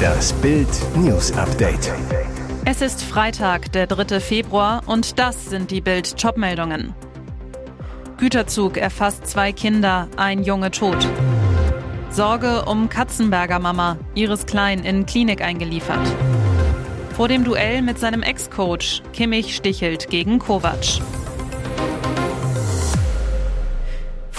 Das Bild News Update. Es ist Freitag, der 3. Februar und das sind die Bild Topmeldungen. Güterzug erfasst zwei Kinder, ein Junge tot. Sorge um Katzenberger Mama, Iris Klein in Klinik eingeliefert. Vor dem Duell mit seinem Ex-Coach, Kimmich stichelt gegen Kovac.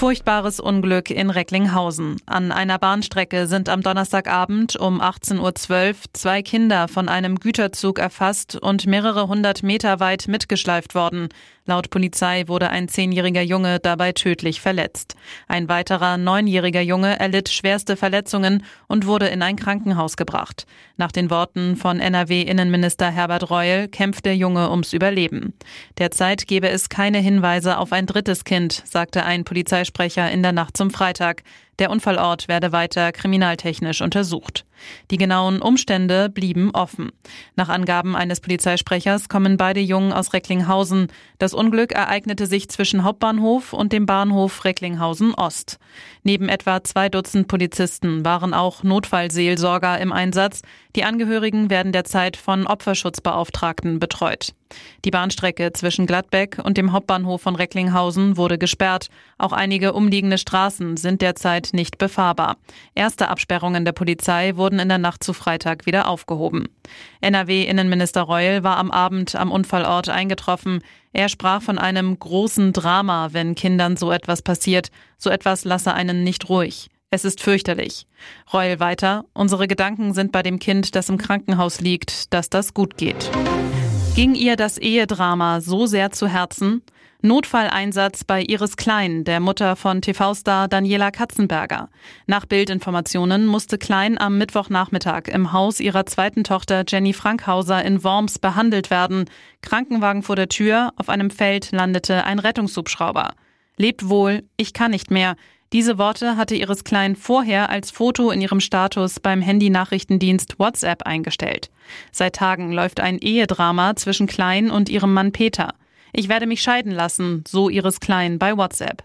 Furchtbares Unglück in Recklinghausen. An einer Bahnstrecke sind am Donnerstagabend um 18.12 Uhr zwei Kinder von einem Güterzug erfasst und mehrere hundert Meter weit mitgeschleift worden. Laut Polizei wurde ein zehnjähriger Junge dabei tödlich verletzt. Ein weiterer neunjähriger Junge erlitt schwerste Verletzungen und wurde in ein Krankenhaus gebracht. Nach den Worten von NRW-Innenminister Herbert Reul kämpft der Junge ums Überleben. Derzeit gebe es keine Hinweise auf ein drittes Kind, sagte ein Polizeisprecher Pressesprecher in der Nacht zum Freitag. Der Unfallort werde weiter kriminaltechnisch untersucht. Die genauen Umstände blieben offen. Nach Angaben eines Polizeisprechers kommen beide Jungen aus Recklinghausen. Das Unglück ereignete sich zwischen Hauptbahnhof und dem Bahnhof Recklinghausen Ost. Neben etwa zwei Dutzend Polizisten waren auch Notfallseelsorger im Einsatz. Die Angehörigen werden derzeit von Opferschutzbeauftragten betreut. Die Bahnstrecke zwischen Gladbeck und dem Hauptbahnhof von Recklinghausen wurde gesperrt. Auch einige umliegende Straßen sind derzeit nicht befahrbar. Erste Absperrungen der Polizei wurden in der Nacht zu Freitag wieder aufgehoben. NRW-Innenminister Reul war am Abend am Unfallort eingetroffen. Er sprach von einem großen Drama, wenn Kindern so etwas passiert. So etwas lasse einen nicht ruhig. Es ist fürchterlich. Reul weiter. Unsere Gedanken sind bei dem Kind, das im Krankenhaus liegt, dass das gut geht. Ging ihr das Ehedrama so sehr zu Herzen? Notfalleinsatz bei Iris Klein, der Mutter von TV-Star Daniela Katzenberger. Nach Bildinformationen musste Klein am Mittwochnachmittag im Haus ihrer zweiten Tochter Jenny Frankhauser in Worms behandelt werden. Krankenwagen vor der Tür, auf einem Feld landete ein Rettungshubschrauber. Lebt wohl, ich kann nicht mehr. Diese Worte hatte Iris Klein vorher als Foto in ihrem Status beim Handy-Nachrichtendienst WhatsApp eingestellt. Seit Tagen läuft ein Ehedrama zwischen Klein und ihrem Mann Peter. Ich werde mich scheiden lassen, so Iris Klein bei WhatsApp.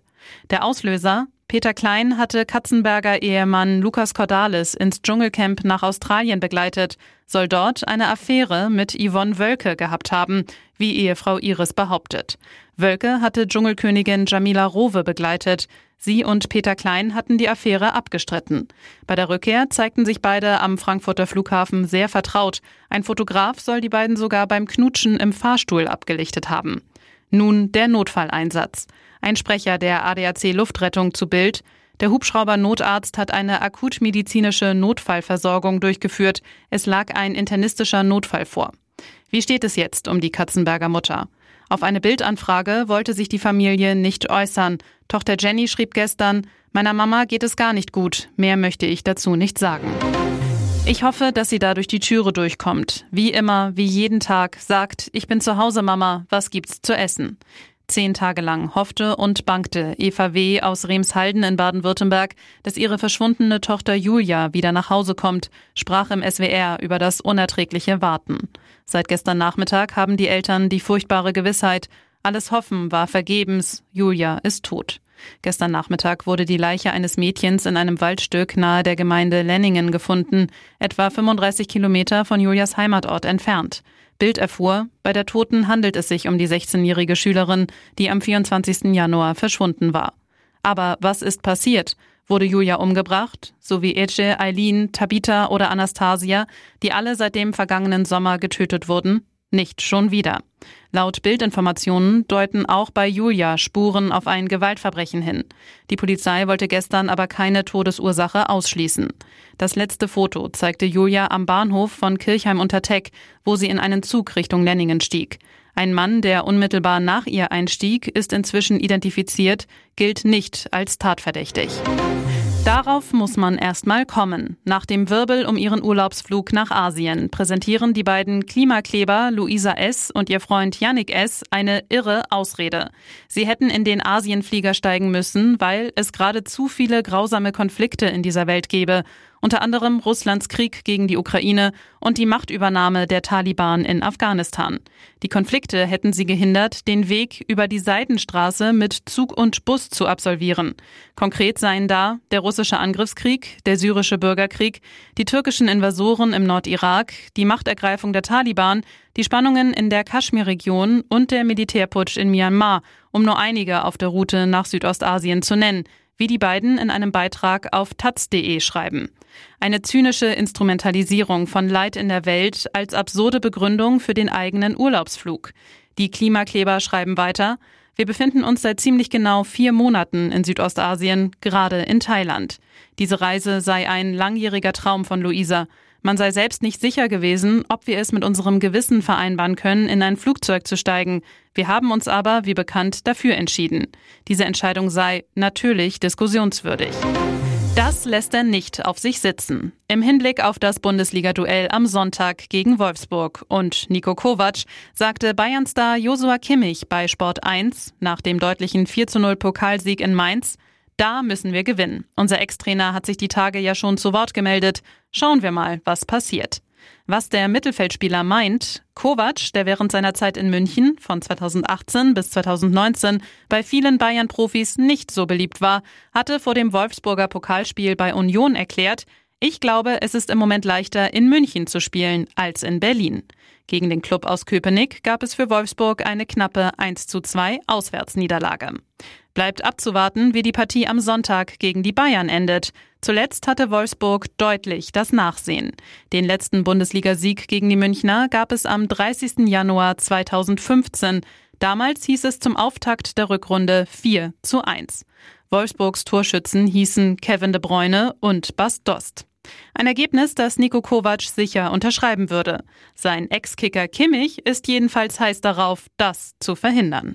Der Auslöser? Peter Klein hatte Katzenberger Ehemann Lukas Cordalis ins Dschungelcamp nach Australien begleitet, soll dort eine Affäre mit Yvonne Wölke gehabt haben, wie Ehefrau Iris behauptet. Wölke hatte Dschungelkönigin Jamila Rowe begleitet. Sie und Peter Klein hatten die Affäre abgestritten. Bei der Rückkehr zeigten sich beide am Frankfurter Flughafen sehr vertraut. Ein Fotograf soll die beiden sogar beim Knutschen im Fahrstuhl abgelichtet haben. Nun der Notfalleinsatz. Ein Sprecher der ADAC Luftrettung zu Bild. Der Hubschrauber-Notarzt hat eine akutmedizinische Notfallversorgung durchgeführt. Es lag ein internistischer Notfall vor. Wie steht es jetzt um die Katzenberger Mutter? Auf eine Bildanfrage wollte sich die Familie nicht äußern. Tochter Jenny schrieb gestern, meiner Mama geht es gar nicht gut. Mehr möchte ich dazu nicht sagen. Ich hoffe, dass sie da durch die Türe durchkommt. Wie immer, wie jeden Tag, sagt, ich bin zu Hause, Mama, was gibt's zu essen? Zehn Tage lang hoffte und bangte Eva W. aus Remshalden in Baden-Württemberg, dass ihre verschwundene Tochter Julia wieder nach Hause kommt, sprach im SWR über das unerträgliche Warten. Seit gestern Nachmittag haben die Eltern die furchtbare Gewissheit, alles Hoffen war vergebens, Julia ist tot. Gestern Nachmittag wurde die Leiche eines Mädchens in einem Waldstück nahe der Gemeinde Lenningen gefunden, etwa 35 Kilometer von Julias Heimatort entfernt. Bild erfuhr, bei der Toten handelt es sich um die 16-jährige Schülerin, die am 24. Januar verschwunden war. Aber was ist passiert? Wurde Julia umgebracht, so wie Ece, Eileen, Tabitha oder Anastasia, die alle seit dem vergangenen Sommer getötet wurden? Nicht schon wieder. Laut Bildinformationen deuten auch bei Julia Spuren auf ein Gewaltverbrechen hin. Die Polizei wollte gestern aber keine Todesursache ausschließen. Das letzte Foto zeigte Julia am Bahnhof von Kirchheim unter Teck, wo sie in einen Zug Richtung Lenningen stieg. Ein Mann, der unmittelbar nach ihr einstieg, ist inzwischen identifiziert, gilt nicht als tatverdächtig. Darauf muss man erstmal kommen. Nach dem Wirbel um ihren Urlaubsflug nach Asien präsentieren die beiden Klimakleber Luisa S. und ihr Freund Yannick S. eine irre Ausrede. Sie hätten in den Asienflieger steigen müssen, weil es gerade zu viele grausame Konflikte in dieser Welt gebe unter anderem Russlands Krieg gegen die Ukraine und die Machtübernahme der Taliban in Afghanistan. Die Konflikte hätten sie gehindert, den Weg über die Seidenstraße mit Zug und Bus zu absolvieren. Konkret seien da der russische Angriffskrieg, der syrische Bürgerkrieg, die türkischen Invasoren im Nordirak, die Machtergreifung der Taliban, die Spannungen in der Kaschmir-Region und der Militärputsch in Myanmar, um nur einige auf der Route nach Südostasien zu nennen wie die beiden in einem Beitrag auf taz.de schreiben. Eine zynische Instrumentalisierung von Leid in der Welt als absurde Begründung für den eigenen Urlaubsflug. Die Klimakleber schreiben weiter, wir befinden uns seit ziemlich genau vier Monaten in Südostasien, gerade in Thailand. Diese Reise sei ein langjähriger Traum von Luisa. Man sei selbst nicht sicher gewesen, ob wir es mit unserem Gewissen vereinbaren können, in ein Flugzeug zu steigen. Wir haben uns aber, wie bekannt, dafür entschieden. Diese Entscheidung sei natürlich diskussionswürdig. Das lässt er nicht auf sich sitzen. Im Hinblick auf das Bundesliga-Duell am Sonntag gegen Wolfsburg. Und Nico Kovac sagte Bayern-Star Josua Kimmich bei Sport 1 nach dem deutlichen 4 0 Pokalsieg in Mainz, da müssen wir gewinnen. Unser Ex-Trainer hat sich die Tage ja schon zu Wort gemeldet. Schauen wir mal, was passiert. Was der Mittelfeldspieler meint, Kovac, der während seiner Zeit in München von 2018 bis 2019 bei vielen Bayern-Profis nicht so beliebt war, hatte vor dem Wolfsburger Pokalspiel bei Union erklärt, ich glaube, es ist im Moment leichter, in München zu spielen als in Berlin. Gegen den Club aus Köpenick gab es für Wolfsburg eine knappe 1 zu 2 Auswärtsniederlage. Bleibt abzuwarten, wie die Partie am Sonntag gegen die Bayern endet. Zuletzt hatte Wolfsburg deutlich das Nachsehen. Den letzten Bundesligasieg gegen die Münchner gab es am 30. Januar 2015. Damals hieß es zum Auftakt der Rückrunde 4 zu 1. Wolfsburgs Torschützen hießen Kevin de Bruyne und Bas Dost. Ein Ergebnis, das Nico Kovac sicher unterschreiben würde. Sein Ex-Kicker Kimmich ist jedenfalls heiß darauf, das zu verhindern.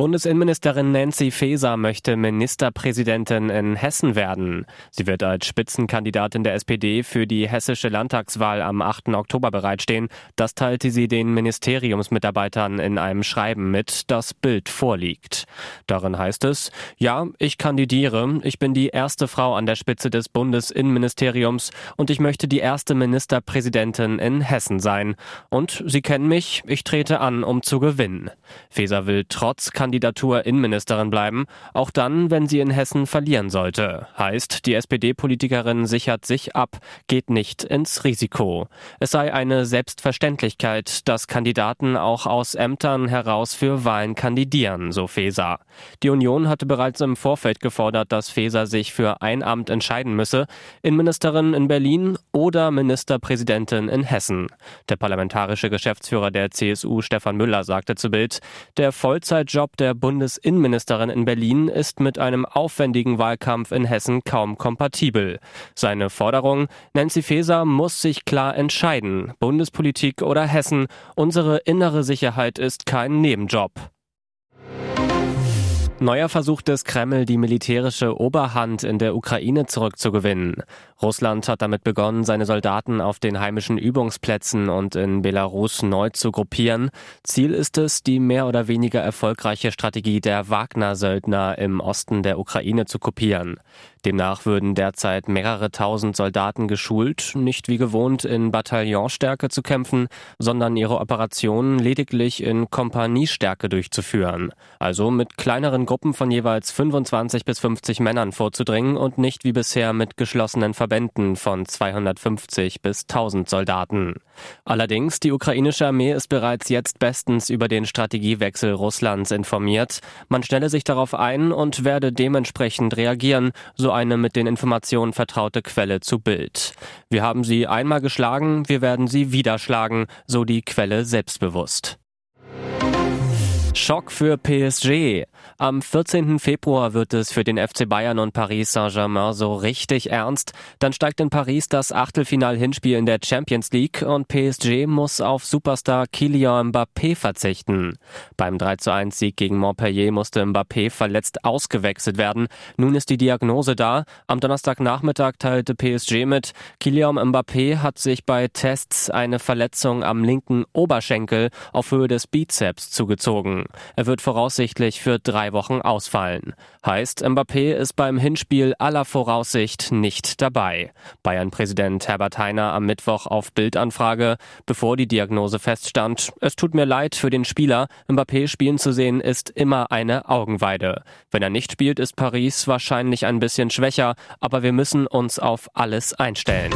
Bundesinnenministerin Nancy Faeser möchte Ministerpräsidentin in Hessen werden. Sie wird als Spitzenkandidatin der SPD für die hessische Landtagswahl am 8. Oktober bereitstehen. Das teilte sie den Ministeriumsmitarbeitern in einem Schreiben mit, das Bild vorliegt. Darin heißt es, ja, ich kandidiere. Ich bin die erste Frau an der Spitze des Bundesinnenministeriums und ich möchte die erste Ministerpräsidentin in Hessen sein. Und Sie kennen mich, ich trete an, um zu gewinnen. Faeser will trotz Kandidatur Innenministerin bleiben, auch dann, wenn sie in Hessen verlieren sollte. Heißt, die SPD-Politikerin sichert sich ab, geht nicht ins Risiko. Es sei eine Selbstverständlichkeit, dass Kandidaten auch aus Ämtern heraus für Wahlen kandidieren, so Feser. Die Union hatte bereits im Vorfeld gefordert, dass Feser sich für ein Amt entscheiden müsse, Innenministerin in Berlin oder Ministerpräsidentin in Hessen. Der parlamentarische Geschäftsführer der CSU Stefan Müller sagte zu Bild, der Vollzeitjob der Bundesinnenministerin in Berlin ist mit einem aufwendigen Wahlkampf in Hessen kaum kompatibel. Seine Forderung, Nancy Faeser muss sich klar entscheiden, Bundespolitik oder Hessen, unsere innere Sicherheit ist kein Nebenjob. Neuer Versuch des Kreml, die militärische Oberhand in der Ukraine zurückzugewinnen. Russland hat damit begonnen, seine Soldaten auf den heimischen Übungsplätzen und in Belarus neu zu gruppieren. Ziel ist es, die mehr oder weniger erfolgreiche Strategie der Wagner-Söldner im Osten der Ukraine zu kopieren. Demnach würden derzeit mehrere tausend Soldaten geschult, nicht wie gewohnt in Bataillonstärke zu kämpfen, sondern ihre Operationen lediglich in Kompaniestärke durchzuführen. Also mit kleineren Gruppen von jeweils 25 bis 50 Männern vorzudringen und nicht wie bisher mit geschlossenen Verbänden von 250 bis 1000 Soldaten. Allerdings, die ukrainische Armee ist bereits jetzt bestens über den Strategiewechsel Russlands informiert. Man stelle sich darauf ein und werde dementsprechend reagieren, so eine mit den Informationen vertraute Quelle zu Bild. Wir haben sie einmal geschlagen, wir werden sie wieder schlagen, so die Quelle selbstbewusst. Schock für PSG. Am 14. Februar wird es für den FC Bayern und Paris Saint-Germain so richtig ernst. Dann steigt in Paris das Achtelfinal-Hinspiel in der Champions League und PSG muss auf Superstar Kylian Mbappé verzichten. Beim 3:1 Sieg gegen Montpellier musste Mbappé verletzt ausgewechselt werden. Nun ist die Diagnose da. Am Donnerstagnachmittag teilte PSG mit, Kylian Mbappé hat sich bei Tests eine Verletzung am linken Oberschenkel auf Höhe des Bizeps zugezogen. Er wird voraussichtlich für drei Wochen ausfallen. Heißt, Mbappé ist beim Hinspiel aller Voraussicht nicht dabei. Bayern-Präsident Herbert Heiner am Mittwoch auf Bildanfrage, bevor die Diagnose feststand, es tut mir leid für den Spieler, Mbappé spielen zu sehen ist immer eine Augenweide. Wenn er nicht spielt, ist Paris wahrscheinlich ein bisschen schwächer, aber wir müssen uns auf alles einstellen.